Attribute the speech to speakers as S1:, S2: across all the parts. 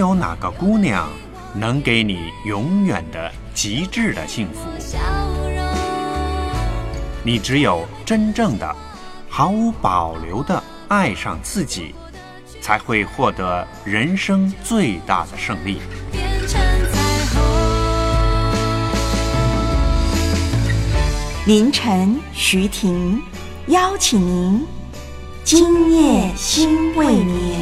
S1: 有哪个姑娘能给你永远的极致的幸福。你只有真正的、毫无保留的爱上自己，才会获得人生最大的胜利。
S2: 凌晨，徐婷邀请您，今夜心未眠。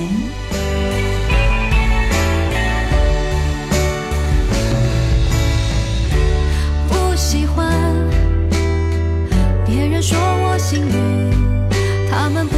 S2: 别人说我幸运他们不